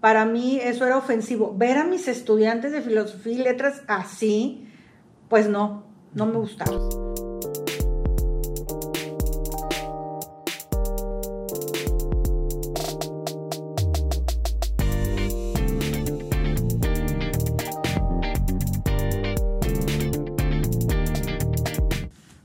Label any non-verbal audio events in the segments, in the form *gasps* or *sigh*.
para mí eso era ofensivo. Ver a mis estudiantes de filosofía y letras así, pues no, no me gustaba.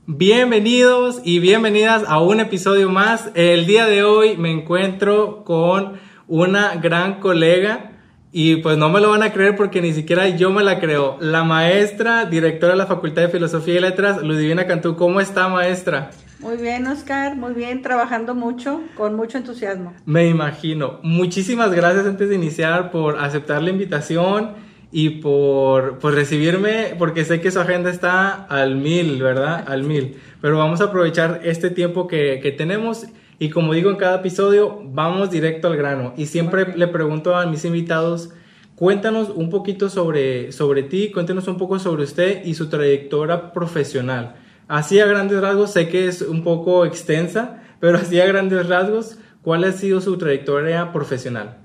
Bienvenidos y bienvenidas a un episodio más. El día de hoy me encuentro con una gran colega y pues no me lo van a creer porque ni siquiera yo me la creo. La maestra, directora de la Facultad de Filosofía y Letras, Ludivina Cantú. ¿Cómo está, maestra? Muy bien, Oscar, muy bien, trabajando mucho, con mucho entusiasmo. Me imagino. Muchísimas gracias antes de iniciar por aceptar la invitación y por, recibirme, porque sé que su agenda está al mil, ¿verdad? Al mil. Pero vamos a aprovechar este tiempo que, que tenemos y como digo en cada episodio, vamos directo al grano. Y siempre le pregunto a mis invitados, cuéntanos un poquito sobre, sobre ti, cuéntanos un poco sobre usted y su trayectoria profesional. Así a grandes rasgos, sé que es un poco extensa, pero así a grandes rasgos, ¿cuál ha sido su trayectoria profesional?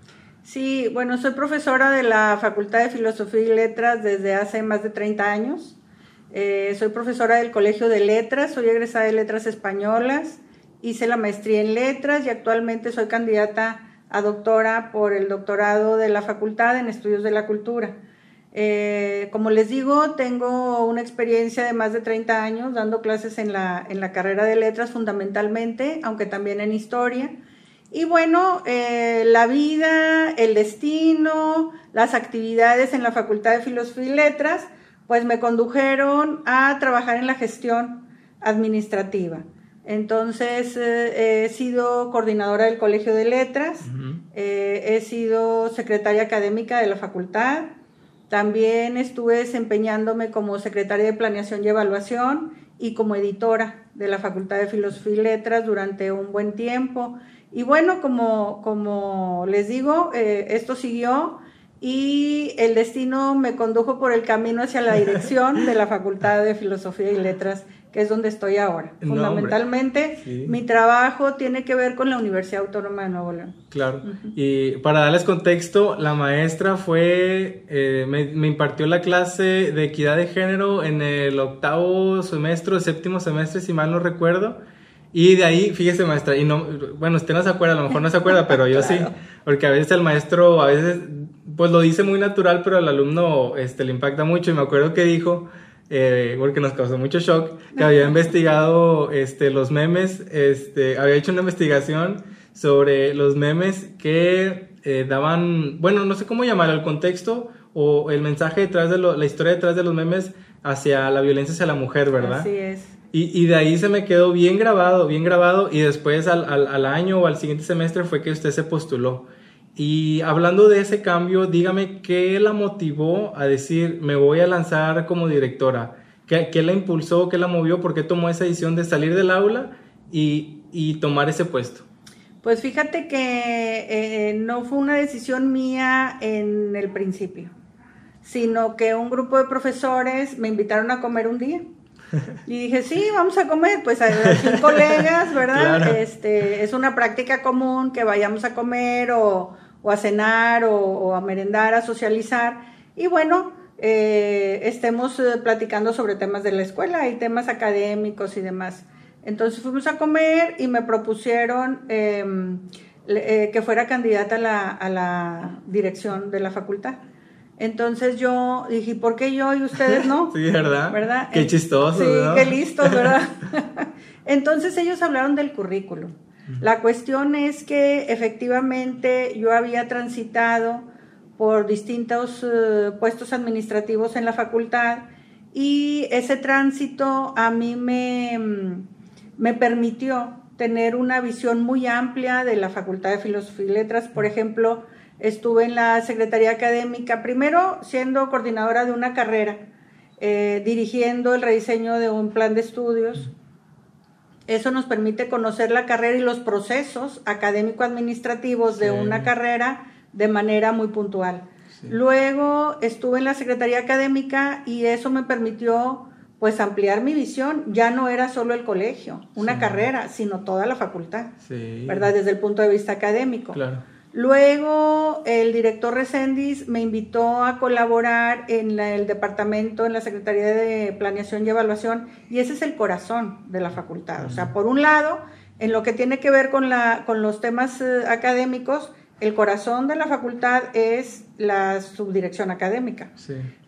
Sí, bueno, soy profesora de la Facultad de Filosofía y Letras desde hace más de 30 años. Eh, soy profesora del Colegio de Letras, soy egresada de Letras Españolas, hice la maestría en Letras y actualmente soy candidata a doctora por el doctorado de la Facultad en Estudios de la Cultura. Eh, como les digo, tengo una experiencia de más de 30 años dando clases en la, en la carrera de letras fundamentalmente, aunque también en historia. Y bueno, eh, la vida, el destino, las actividades en la Facultad de Filosofía y Letras, pues me condujeron a trabajar en la gestión administrativa. Entonces, eh, he sido coordinadora del Colegio de Letras, eh, he sido secretaria académica de la facultad, también estuve desempeñándome como secretaria de Planeación y Evaluación y como editora de la Facultad de Filosofía y Letras durante un buen tiempo. Y bueno, como, como les digo, eh, esto siguió y el destino me condujo por el camino hacia la dirección de la *laughs* Facultad de Filosofía y Letras, que es donde estoy ahora. Fundamentalmente, mi trabajo tiene que ver con la Universidad Autónoma de Nuevo León. Claro. Y para darles contexto, la maestra fue, eh, me, me, impartió la clase de equidad de género en el octavo semestre, séptimo semestre, si mal no recuerdo. Y de ahí, fíjese maestra, y no, bueno, usted no se acuerda, a lo mejor no se acuerda, pero yo sí, *laughs* porque a veces el maestro, a veces, pues lo dice muy natural, pero al alumno este, le impacta mucho. Y me acuerdo que dijo, eh, porque nos causó mucho shock, que había investigado este, los memes, este, había hecho una investigación sobre los memes que eh, daban, bueno, no sé cómo llamar, el contexto o el mensaje detrás de lo, la historia detrás de los memes hacia la violencia hacia la mujer, ¿verdad? Así es. Y, de ahí se me quedó bien grabado, bien grabado, y después al, al, año o al siguiente semestre fue que usted se postuló. Y hablando de ese cambio, dígame qué la motivó a decir, me voy a lanzar como directora. ¿Qué, qué la impulsó, qué la movió, por qué tomó esa decisión de salir del aula y, y tomar ese puesto? Pues fíjate que eh, no fue una decisión mía en el principio, sino que un grupo de profesores me invitaron a comer un día y dije, sí, vamos a comer, pues a las *laughs* colegas, ¿verdad? Este, es una práctica común que vayamos a comer o, a cenar o, a merendar, a socializar. Y bueno, eh, estemos eh, platicando sobre temas de la escuela y temas académicos y demás. Entonces fuimos a comer y me propusieron em, eh, que fuera candidata a la, a la dirección de la facultad. Entonces yo dije, ¿por qué yo y ustedes no? *laughs* sí, ¿verdad? ¿verdad? Qué chistoso. Sí, qué listos, ¿verdad? *laughs* Entonces ellos hablaron del currículum. La cuestión es que efectivamente yo había transitado por distintos eh, puestos administrativos en la facultad y ese tránsito a mí me, mm, me permitió tener una visión muy amplia de la Facultad de Filosofía y Letras. Por ejemplo, Estuve en la Secretaría Académica, primero siendo coordinadora de una carrera, eh, dirigiendo el rediseño de un plan de estudios. Eso nos permite conocer la carrera y los procesos académico-administrativos de una carrera de manera muy puntual. Luego estuve en la Secretaría Académica y eso me permitió pues ampliar mi visión. Ya no era solo el colegio, una carrera, sino toda la facultad, ¿verdad? Desde el punto de vista académico. Claro. Luego el director Recendis me invitó a colaborar en el departamento, en la Secretaría de Planeación y Evaluación, y ese es el corazón de la facultad. O sea, por un lado, en lo que tiene que ver con, la, con los temas eh, académicos, el corazón de la facultad es la subdirección académica.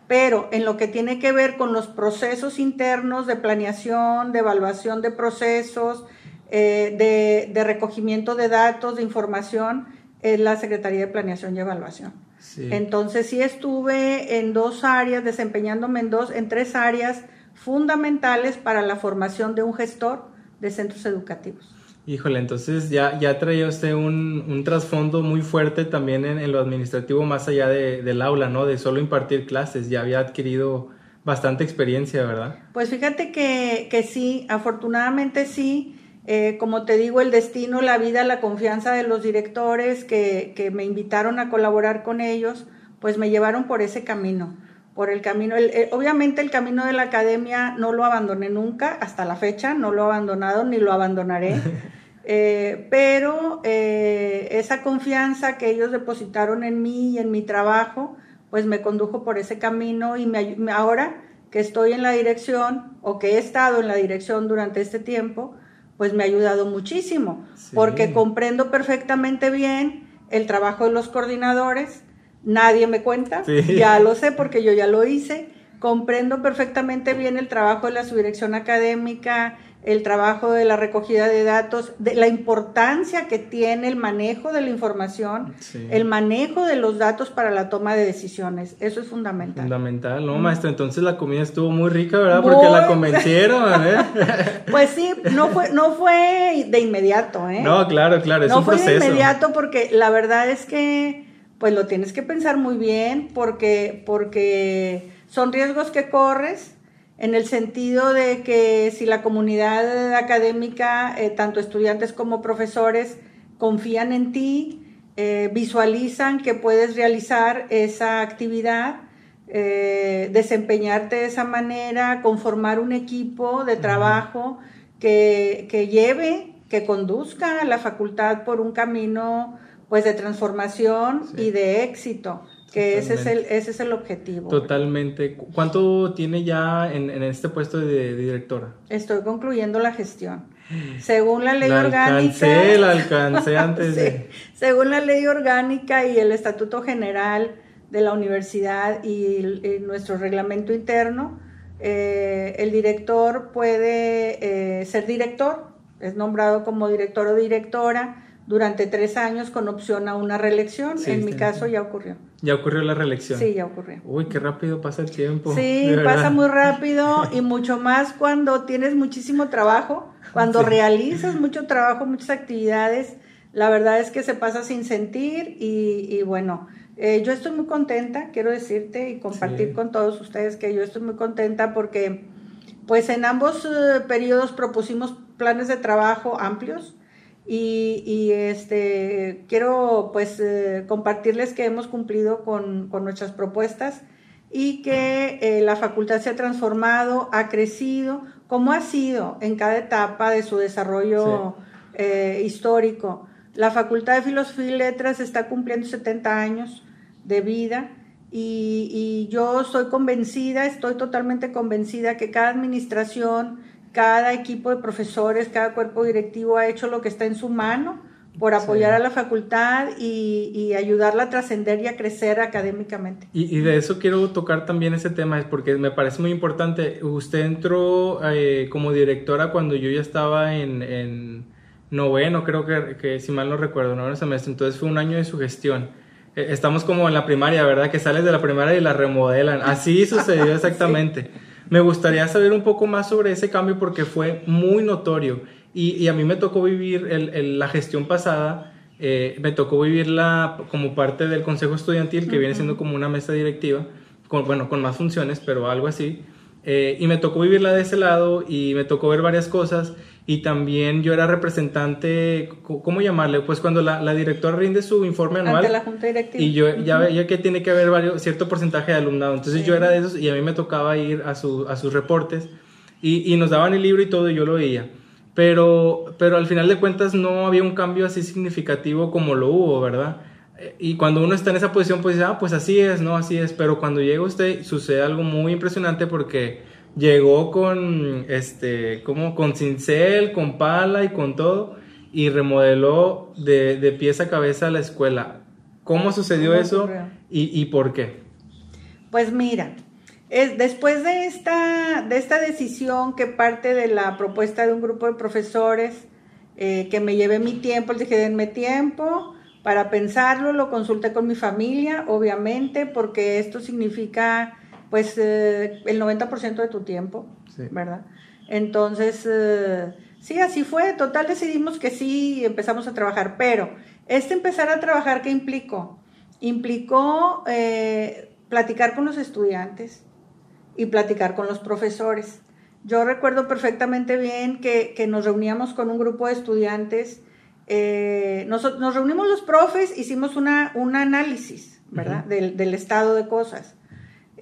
Pero en lo que tiene que ver con los procesos internos de planeación, de evaluación de procesos, eh, de, de recogimiento de datos, de información, es la Secretaría de Planeación y Evaluación. Entonces sí estuve en dos áreas, desempeñándome en dos, en tres áreas fundamentales para la formación de un gestor de centros educativos. Híjole, entonces ya, ya traía usted un, un trasfondo muy fuerte también en, lo administrativo más allá de, del aula, ¿no? De solo impartir clases, ya había adquirido bastante experiencia, ¿verdad? Pues fíjate que, que sí, afortunadamente sí. Eh, como te digo, el destino, la vida, la confianza de los directores que, que, me invitaron a colaborar con ellos, pues me llevaron por ese camino, por el camino. El, obviamente el camino de la academia no lo abandoné nunca, hasta la fecha, no lo he abandonado ni lo abandonaré. *laughs* Eh, pero eh, esa confianza que ellos depositaron en mí y en mi trabajo, pues me condujo por ese camino y me, ahora que estoy en la dirección o que he estado en la dirección durante este tiempo, pues me ha ayudado muchísimo, porque comprendo perfectamente bien el trabajo de los coordinadores, nadie me cuenta, ya lo sé porque yo ya lo hice, comprendo perfectamente bien el trabajo de la subdirección académica, el trabajo de la recogida de datos, de la importancia que tiene el manejo de la información, el manejo de los datos para la toma de decisiones. Eso es fundamental. Fundamental, ¿no, maestra? Entonces la comida estuvo muy rica, ¿verdad? Porque la convencieron, ¿eh? *laughs* pues sí, no fue, no fue de inmediato, ¿eh? No, claro, claro, es no un proceso. No fue de inmediato porque la verdad es que, pues lo tienes que pensar muy bien porque, porque son riesgos que corres en el sentido de que si la comunidad académica, eh, tanto estudiantes como profesores, confían en ti, eh, visualizan que puedes realizar esa actividad, eh, desempeñarte de esa manera, conformar un equipo de trabajo que, que, lleve, que conduzca a la facultad por un camino pues de transformación y de éxito. Que ese es, el, ese es el objetivo. Totalmente. ¿Cuánto tiene ya en, en este puesto de, directora? Estoy concluyendo la gestión. *gasps* Según la ley la orgánica. Alcancé, la *laughs* alcancé antes de. Según la ley orgánica y el estatuto general de la universidad y, nuestro reglamento interno, eh, el director puede eh, ser director, es nombrado como director o directora durante tres años con opción a una reelección. en mi caso ya ocurrió. ¿Ya ocurrió la reelección? Sí, ya ocurrió. Uy, qué rápido pasa el tiempo. Sí, pasa muy rápido *laughs* y mucho más cuando tienes muchísimo trabajo, cuando realizas mucho trabajo, muchas actividades. La verdad es que se pasa sin sentir y, bueno, eh, yo estoy muy contenta, quiero decirte y compartir con todos ustedes que yo estoy muy contenta porque pues en ambos eh, periodos propusimos planes de trabajo amplios y, este, quiero pues eh, compartirles que hemos cumplido con, nuestras propuestas y que eh, la facultad se ha transformado, ha crecido, como ha sido en cada etapa de su desarrollo eh, histórico. La Facultad de Filosofía y Letras está cumpliendo 70 años de vida y, y yo estoy convencida, estoy totalmente convencida que cada administración, cada equipo de profesores, cada cuerpo directivo ha hecho lo que está en su mano por apoyar a la facultad y, ayudarla a trascender y a crecer académicamente. Y, de eso quiero tocar también ese tema, porque me parece muy importante. Usted entró eh, como directora cuando yo ya estaba en, noveno, creo que, que, si mal no recuerdo, noveno semestre, entonces fue un año de su gestión. Eh, estamos como en la primaria, ¿verdad? Que sales de la primaria y la remodelan. Así sucedió *laughs* exactamente. Me gustaría saber un poco más sobre ese cambio porque fue muy notorio. Y, a mí me tocó vivir la gestión pasada, eh, me tocó vivirla como parte del consejo estudiantil que viene siendo como una mesa directiva, con, bueno, con más funciones, pero algo así. Eh, y me tocó vivirla de ese lado y me tocó ver varias cosas y también yo era representante, ¿cómo llamarle? Pues cuando la, la directora rinde su informe anual la junta directiva. y yo ya veía que tiene que haber varios, cierto porcentaje de alumnado, entonces yo era de esos y a mí me tocaba ir a, su, a sus reportes y, y, nos daban el libro y todo y yo lo veía. Pero, pero al final de cuentas no había un cambio así significativo como lo hubo, ¿verdad? y cuando uno está en esa posición, pues dice, ah, pues así es, no, así es. Pero cuando llega usted, sucede algo muy impresionante porque llegó con, este, como con cincel, con pala y con todo, y remodeló de, de pies a cabeza la escuela. ¿Cómo sucedió eso y, y, por qué? Pues mira, es, después de esta, de esta decisión que parte de la propuesta de un grupo de profesores, eh, que me llevé mi tiempo, les dije, denme tiempo para pensarlo, lo consulté con mi familia, obviamente, porque esto significa pues eh, el 90% de tu tiempo, ¿verdad? Entonces, eh, sí, así fue, total decidimos que sí, empezamos a trabajar, pero este empezar a trabajar, ¿qué implicó? Implicó platicar con los estudiantes y platicar con los profesores. Yo recuerdo perfectamente bien que, nos reuníamos con un grupo de estudiantes, eh, nos, reunimos los profes, hicimos una, un análisis, ¿verdad? del, estado de cosas.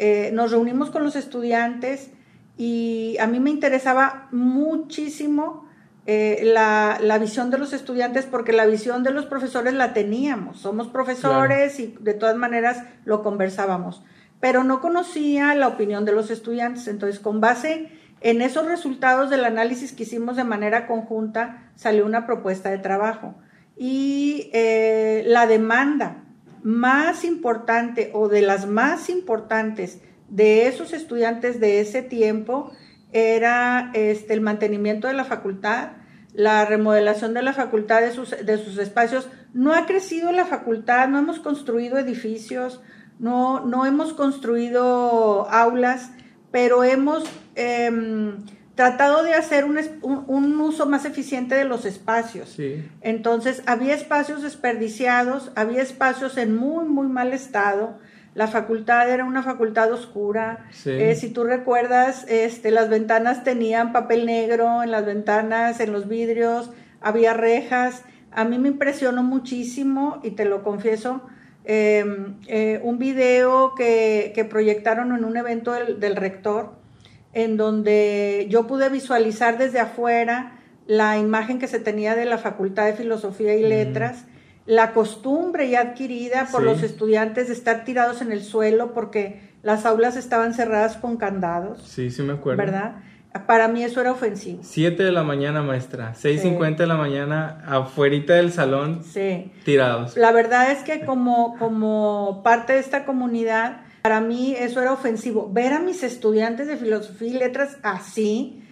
Eh, nos reunimos con los estudiantes y a mí me interesaba muchísimo eh, la, visión de los estudiantes porque la visión de los profesores la teníamos. Somos profesores y de todas maneras lo conversábamos, pero no conocía la opinión de los estudiantes. Entonces, con base en esos resultados del análisis que hicimos de manera conjunta salió una propuesta de trabajo y eh, la demanda más importante o de las más importantes de esos estudiantes de ese tiempo era este, el mantenimiento de la facultad, la remodelación de la facultad, de sus, de sus espacios. No ha crecido la facultad, no hemos construido edificios, no, no hemos construido aulas, pero hemos Em, tratado de hacer un, uso más eficiente de los espacios. Entonces, había espacios desperdiciados, había espacios en muy, muy mal estado. La facultad era una facultad oscura. Eh, si tú recuerdas, este, las ventanas tenían papel negro en las ventanas, en los vidrios, había rejas. A mí me impresionó muchísimo, y te lo confieso, em, eh, un video que, proyectaron en un evento del rector en donde yo pude visualizar desde afuera la imagen que se tenía de la Facultad de Filosofía y Letras, la costumbre ya adquirida por los estudiantes de estar tirados en el suelo porque las aulas estaban cerradas con candados. Sí, sí me acuerdo. ¿Verdad? Para mí eso era ofensivo. Siete de la mañana, maestra. 6.50 de la mañana, afuerita del salón, sí. tirados. La verdad es que como, como parte de esta comunidad, para mí eso era ofensivo. Ver a mis estudiantes de filosofía y letras así,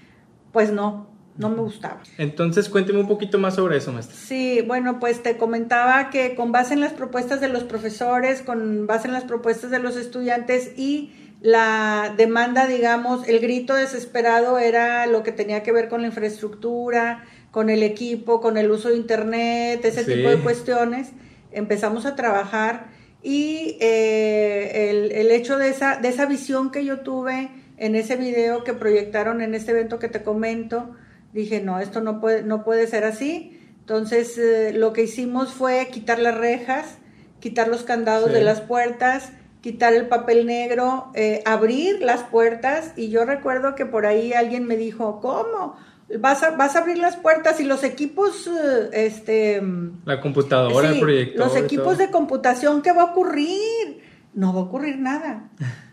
pues no, no me gustaba. Entonces, cuénteme un poquito más sobre eso, maestra. Sí, bueno, pues te comentaba que con base en las propuestas de los profesores, con base en las propuestas de los estudiantes y la demanda, digamos, el grito desesperado era lo que tenía que ver con la infraestructura, con el equipo, con el uso de Internet, ese tipo de cuestiones. Empezamos a trabajar y eh, el, el, hecho de esa, de esa visión que yo tuve en ese video que proyectaron en este evento que te comento, dije, no, esto no puede, no puede ser así. Entonces eh, lo que hicimos fue quitar las rejas, quitar los candados de las puertas, quitar el papel negro, eh, abrir las puertas y yo recuerdo que por ahí alguien me dijo, ¿cómo? Vas a, vas a abrir las puertas y los equipos, eh, este... La computadora, el proyector. Los equipos de computación, ¿qué va a ocurrir? No va a ocurrir nada.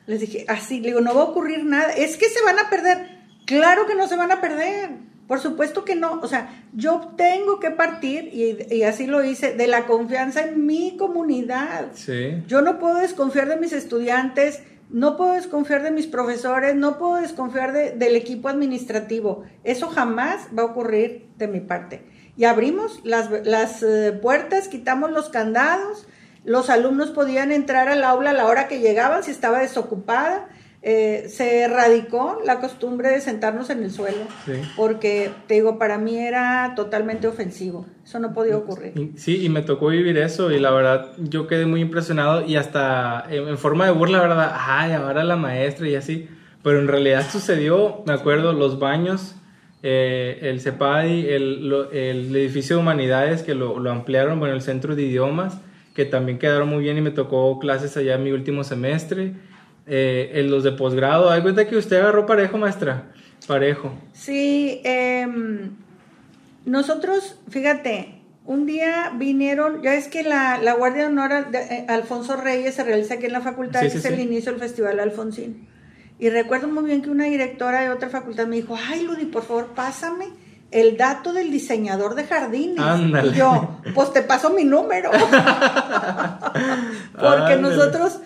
Les dije, así, le digo, no va a ocurrir nada. Es que se van a perder. Claro que no se van a perder. Por supuesto que no. O sea, yo tengo que partir, y, y así lo hice, de la confianza en mi comunidad. Sí. Yo no puedo desconfiar de mis estudiantes no puedo desconfiar de mis profesores, no puedo desconfiar del equipo administrativo. Eso jamás va a ocurrir de mi parte. Y abrimos las, las eh, puertas, quitamos los candados, los alumnos podían entrar al aula a la hora que llegaban si estaba desocupada eh, se erradicó la costumbre de sentarnos en el suelo, porque te digo, para mí era totalmente ofensivo, eso no podía ocurrir. Sí, y me tocó vivir eso y la verdad yo quedé muy impresionado y hasta en, forma de burla, ¿verdad? Ay, ahora la maestra y así, pero en realidad sucedió, me acuerdo, los baños, eh, el CEPADI, el, el, edificio de humanidades que lo, lo ampliaron, bueno, el centro de idiomas, que también quedaron muy bien y me tocó clases allá en mi último semestre eh, en los de posgrado. ¿Hay cuenta que usted agarró parejo, maestra? Parejo. Sí, em, nosotros, fíjate, Un día vinieron, ya es que la, la Guardia de Honor de, eh, Alfonso Reyes se realiza aquí en la facultad, Sí, sí, es sí. el inicio del Festival Alfonsín. Y recuerdo muy bien que una directora de otra facultad me dijo, ay Ludi, por favor, pásame el dato del diseñador de jardines. Ándale. Y yo, pues te paso mi número. *laughs* *laughs* Porque Ándale. nosotros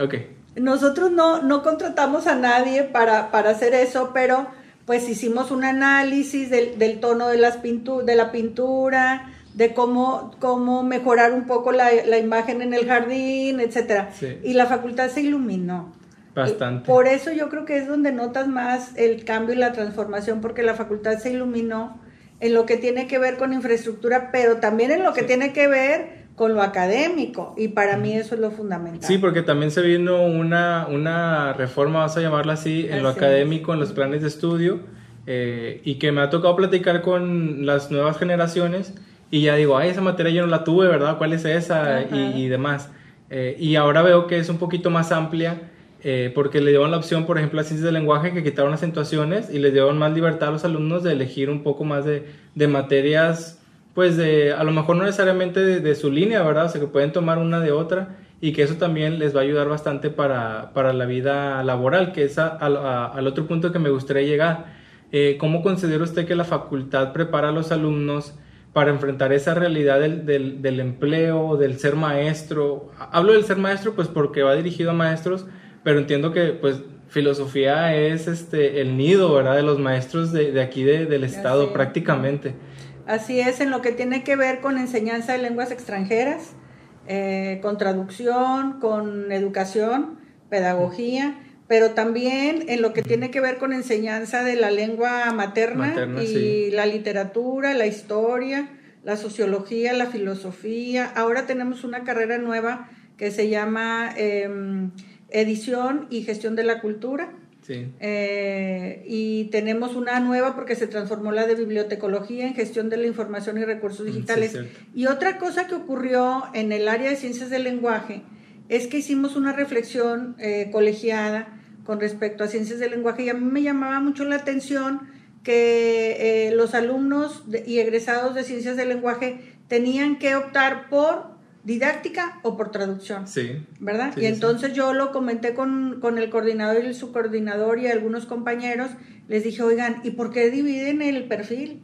Ok. nosotros no, no contratamos a nadie para, para hacer eso, pero pues hicimos un análisis del, del tono de, las pintu de la pintura, de cómo, cómo mejorar un poco la, la imagen en el jardín, etcétera. Sí. Y la facultad se iluminó. Bastante. Por eso yo creo que es donde notas más el cambio y la transformación, porque la facultad se iluminó en lo que tiene que ver con infraestructura, pero también en lo que Sí. tiene que ver con lo académico. Y para mí eso es lo fundamental. Sí, porque también se vino una, una reforma, vamos a llamarla así, en lo es. académico, en los planes de estudio, eh, y que me ha tocado platicar con las nuevas generaciones, y ya digo, ay, esa materia yo no la tuve, ¿verdad? ¿Cuál es esa? Y, y demás. Eh, y ahora veo que es un poquito más amplia, eh, porque le dieron la opción, por ejemplo, a ciencias del lenguaje, que quitaron acentuaciones y les dieron más libertad a los alumnos de elegir un poco más de, de materias pues de, a lo mejor no necesariamente de, de su línea, ¿verdad? O sea, que pueden tomar una de otra y que eso también les va a ayudar bastante para, para la vida laboral, que es a- a- a- al otro punto que me gustaría llegar. Eh, ¿Cómo considera usted que la facultad prepara a los alumnos para enfrentar esa realidad del, del, del empleo, del ser maestro? Hablo del ser maestro pues porque va dirigido a maestros, pero entiendo que pues filosofía es este el nido, ¿verdad? De los maestros de, de aquí de- del estado prácticamente. Así es, en lo que tiene que ver con enseñanza de lenguas extranjeras, eh, con traducción, con educación, pedagogía, pero también en lo que tiene que ver con enseñanza de la lengua materna, Materna, y sí. la literatura, la historia, la sociología, la filosofía. Ahora tenemos una carrera nueva que se llama em, edición y gestión de la cultura. Sí. Eh, y tenemos una nueva porque se transformó la de bibliotecología en gestión de la información y recursos Mm, sí, digitales. y otra cosa que ocurrió en el área de ciencias del lenguaje es que hicimos una reflexión eh, colegiada con respecto a ciencias del lenguaje y a mí me llamaba mucho la atención que eh, los alumnos y egresados de ciencias del lenguaje tenían que optar por didáctica o por traducción. Sí. ¿verdad? Sí, y sí. entonces yo lo comenté con, con el coordinador y el subcoordinador y algunos compañeros, les dije, oigan, ¿y por qué dividen el perfil?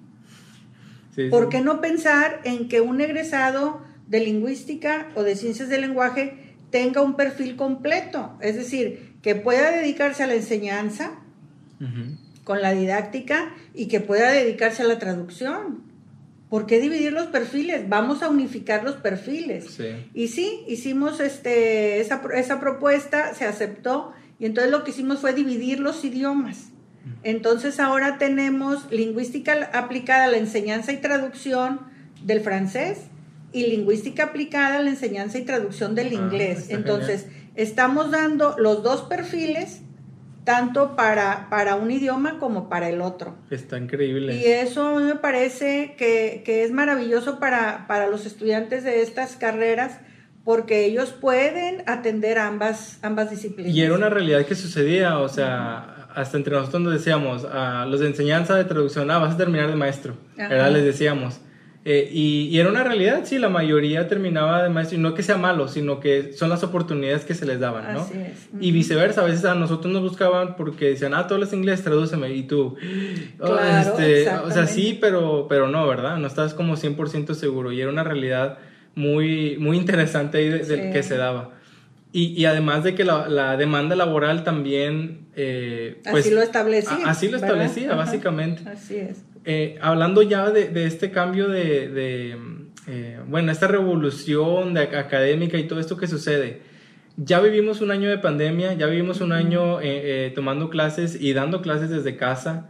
Sí. ¿Por qué no pensar en que un egresado de lingüística o de ciencias del lenguaje tenga un perfil completo? Es decir, que pueda dedicarse a la enseñanza con la didáctica y que pueda dedicarse a la traducción. ¿Por qué dividir los perfiles? Vamos a unificar los perfiles. Sí. Y sí, hicimos este, esa, esa propuesta, se aceptó, y entonces lo que hicimos fue dividir los idiomas. Entonces ahora tenemos lingüística aplicada a la enseñanza y traducción del francés y lingüística aplicada a la enseñanza y traducción del Ah, inglés. Entonces, estamos dando los dos perfiles, tanto para, para un idioma como para el otro. Está increíble. Y eso a mí me parece que, que es maravilloso para, para los estudiantes de estas carreras porque ellos pueden atender ambas, ambas disciplinas. Y era una realidad que sucedía, o sea, hasta entre nosotros nos decíamos, a los de enseñanza de traducción, ah, vas a terminar de maestro, Ajá. ¿verdad? Les decíamos. Eh, y, y era una realidad, sí, la mayoría terminaba de maestro, y no que sea malo, sino que son las oportunidades que se les daban, ¿no? Así es. Y viceversa, a veces a nosotros nos buscaban porque decían, ah, todo es inglés, tradúceme, y tú, oh, Claro, este, o sea, sí, pero, pero no, ¿verdad? No estás como 100% seguro, y era una realidad muy, muy interesante ahí de- del Sí. que se daba. Y, y además de que la, la demanda laboral también... eh, Así pues, lo establecía. a- así lo ¿verdad? establecía, Ajá. básicamente. Así es. Eh, hablando ya de, de este cambio de, de, eh, bueno, esta revolución de académica y todo esto que sucede, ya vivimos un año de pandemia, ya vivimos un año tomando clases y dando clases desde casa.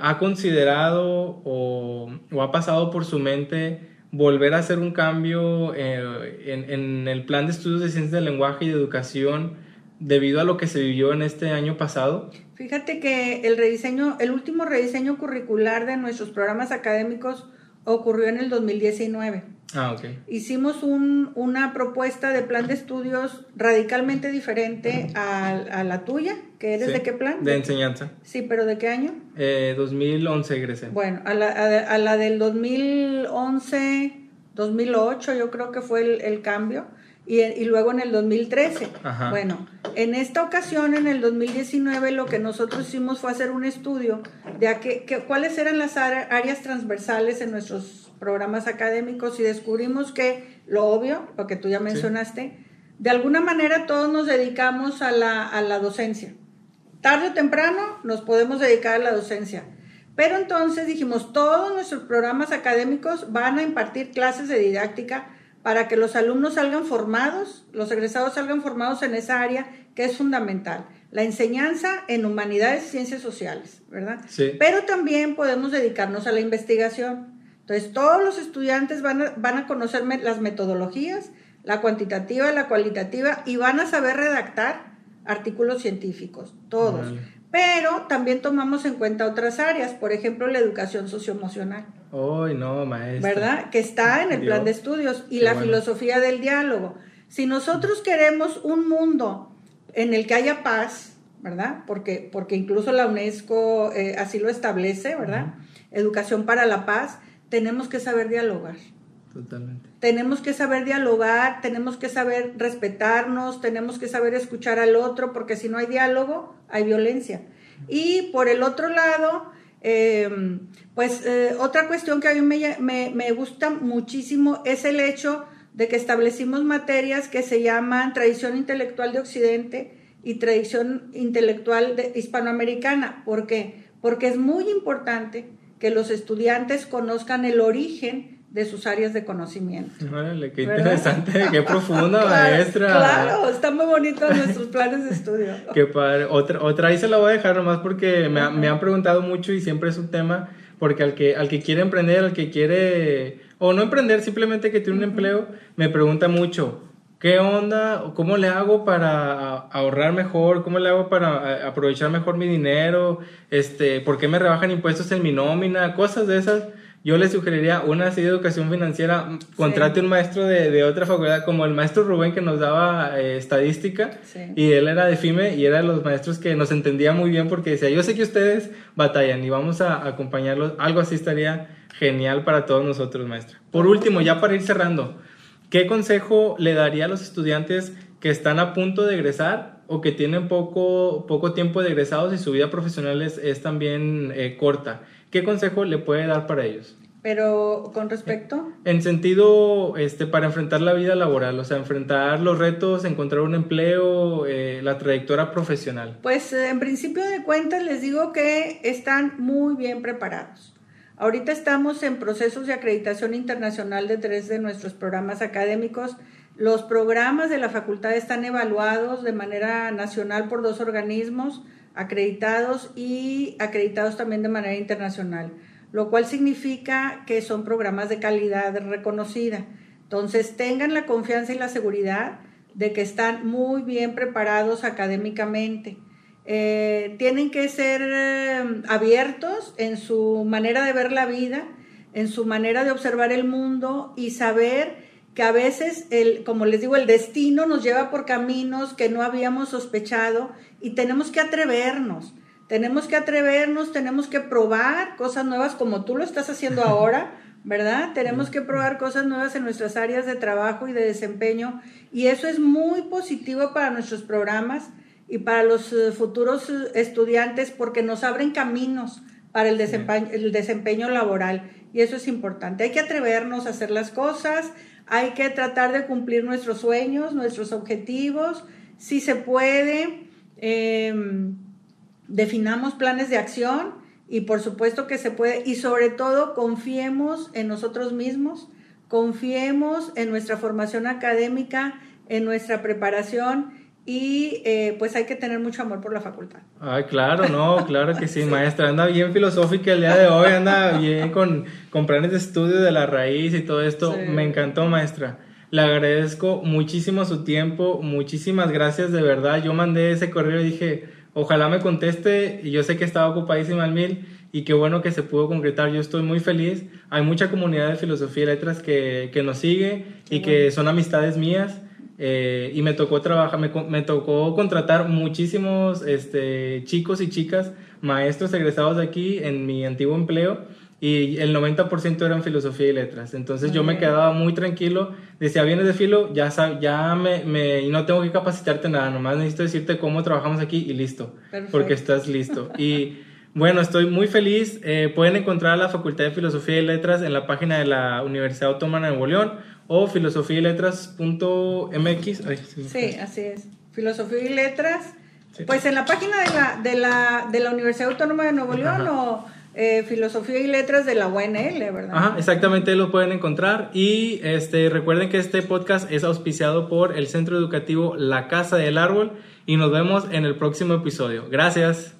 ¿Ha considerado o, o ha pasado por su mente volver a hacer un cambio eh, en, en el plan de estudios de ciencias del lenguaje y de educación debido a lo que se vivió en este año pasado? Fíjate que el rediseño, el último rediseño curricular de nuestros programas académicos ocurrió en el 2019. Ah, ok. Hicimos un, una propuesta de plan de estudios radicalmente diferente a, a la tuya, que eres Sí, de qué plan? De enseñanza. Sí, pero ¿de qué año? Eh, 2011 egresé. Bueno, a la, a- a la del 2011, 2008 yo creo que fue el, el cambio, y, y luego en el 2013. Ajá. Bueno, en esta ocasión, en el 2019, lo que nosotros hicimos fue hacer un estudio de a cuáles eran las área- áreas transversales en nuestros programas académicos y descubrimos que, lo obvio, lo que tú ya mencionaste, de alguna manera todos nos dedicamos a la, a la docencia. Tarde o temprano nos podemos dedicar a la docencia. Pero entonces dijimos, todos nuestros programas académicos van a impartir clases de didáctica para que los alumnos salgan formados, los egresados salgan formados en esa área que es fundamental, la enseñanza en humanidades y ciencias sociales, ¿verdad? Sí. Pero también podemos dedicarnos a la investigación. Entonces, todos los estudiantes van a, van a conocer me- las metodologías, la cuantitativa, la cualitativa, y van a saber redactar artículos científicos, todos. Pero también tomamos en cuenta otras áreas, por ejemplo, la educación socioemocional, Ay, no, maestra. ¿verdad? Que está en el Dios. plan de estudios y Qué la bueno. filosofía del diálogo. Si nosotros queremos un mundo en el que haya paz, ¿verdad? Porque, porque incluso la UNESCO eh, así lo establece, ¿verdad? Educación para la paz, tenemos que saber dialogar. Totalmente. Tenemos que saber dialogar, tenemos que saber respetarnos, tenemos que saber escuchar al otro, porque si no hay diálogo, hay violencia. Y por el otro lado, eh, pues eh, otra cuestión que a mí me, me- me gusta muchísimo es el hecho de que establecimos materias que se llaman tradición intelectual de Occidente y tradición intelectual de- hispanoamericana. ¿Por qué? Porque es muy importante que los estudiantes conozcan el origen de sus áreas de conocimiento. Órale, qué ¿Verdad? interesante, qué *laughs* profunda, Claro, maestra. Claro, están muy bonitos nuestros planes de estudio. *laughs* Qué padre. Otra, otra ahí se la voy a dejar nomás porque me, me han preguntado mucho y siempre es un tema, porque al que, al que quiere emprender, al que quiere, o no emprender, simplemente que tiene un empleo, me pregunta mucho, ¿qué onda? ¿Cómo le hago para ahorrar mejor? ¿Cómo le hago para aprovechar mejor mi dinero? Este, ¿Por qué me rebajan impuestos en mi nómina? Cosas de esas. Yo le sugeriría una así de educación financiera, contrate un maestro de, de otra facultad, como el maestro Rubén que nos daba eh, estadística, Sí. y él era de FIME y era de los maestros que nos entendía muy bien porque decía, yo sé que ustedes batallan y vamos a acompañarlos. Algo así estaría genial para todos nosotros, maestra. Por último, ya para ir cerrando, ¿qué consejo le daría a los estudiantes que están a punto de egresar o que tienen poco, poco tiempo de egresados y su vida profesional es, es también eh, corta? ¿Qué consejo le puede dar para ellos? Pero con respecto, En sentido, este, para enfrentar la vida laboral, o sea, enfrentar los retos, encontrar un empleo, eh, la trayectoria profesional. pues en principio de cuentas les digo que están muy bien preparados. Ahorita estamos en procesos de acreditación internacional de tres de nuestros programas académicos. Los programas de la facultad están evaluados de manera nacional por dos organismos acreditados y acreditados también de manera internacional, lo cual significa que son programas de calidad reconocida. Entonces, tengan la confianza y la seguridad de que están muy bien preparados académicamente. Eh, tienen que ser eh, abiertos en su manera de ver la vida, en su manera de observar el mundo y saber que a veces, el, como les digo, el destino nos lleva por caminos que no habíamos sospechado y tenemos que atrevernos. Tenemos que atrevernos, tenemos que probar cosas nuevas como tú lo estás haciendo *laughs* ahora, ¿verdad? Tenemos que probar cosas nuevas en nuestras áreas de trabajo y de desempeño y eso es muy positivo para nuestros programas y para los eh, futuros eh, estudiantes porque nos abren caminos para el desempeño, el desempeño laboral y eso es importante. Hay que atrevernos a hacer las cosas, hay que tratar de cumplir nuestros sueños, nuestros objetivos, si se puede, eh, definamos planes de acción y por supuesto que se puede. Y sobre todo confiemos en nosotros mismos, confiemos en nuestra formación académica, en nuestra preparación y eh, pues hay que tener mucho amor por la facultad. Ay, claro, no, *laughs* claro que sí, maestra. Anda bien filosófica el día de hoy, anda bien con, con planes de estudio de la raíz y todo esto. Sí. Me encantó, maestra. Le agradezco muchísimo su tiempo, muchísimas gracias, de verdad. Yo mandé ese correo y dije, ojalá me conteste, y yo sé que estaba ocupadísima al mil, y qué bueno que se pudo concretar. Yo estoy muy feliz. Hay mucha comunidad de filosofía y letras que, que nos sigue y que son amistades mías. Eh, y me tocó trabajar, me, me, tocó contratar muchísimos este, chicos y chicas, maestros egresados de aquí en mi antiguo empleo y el 90% eran filosofía y letras. Entonces yo me quedaba muy tranquilo, decía, vienes de filo, ya, ya me, me, y no tengo que capacitarte nada, nomás necesito decirte cómo trabajamos aquí y listo, porque estás listo. Y bueno, estoy muy feliz. Eh, pueden encontrar la Facultad de Filosofía y Letras en la página de la Universidad Autónoma de Nuevo León o filosofialetras.mx. Sí, así es. Filosofía y Letras. Pues en la página de la, de la, de la Universidad Autónoma de Nuevo León o eh, Filosofía y Letras de la UNL, ¿verdad? Ajá, exactamente, lo pueden encontrar. Y este, recuerden que este podcast es auspiciado por el Centro Educativo La Casa del Árbol y nos vemos en el próximo episodio. Gracias.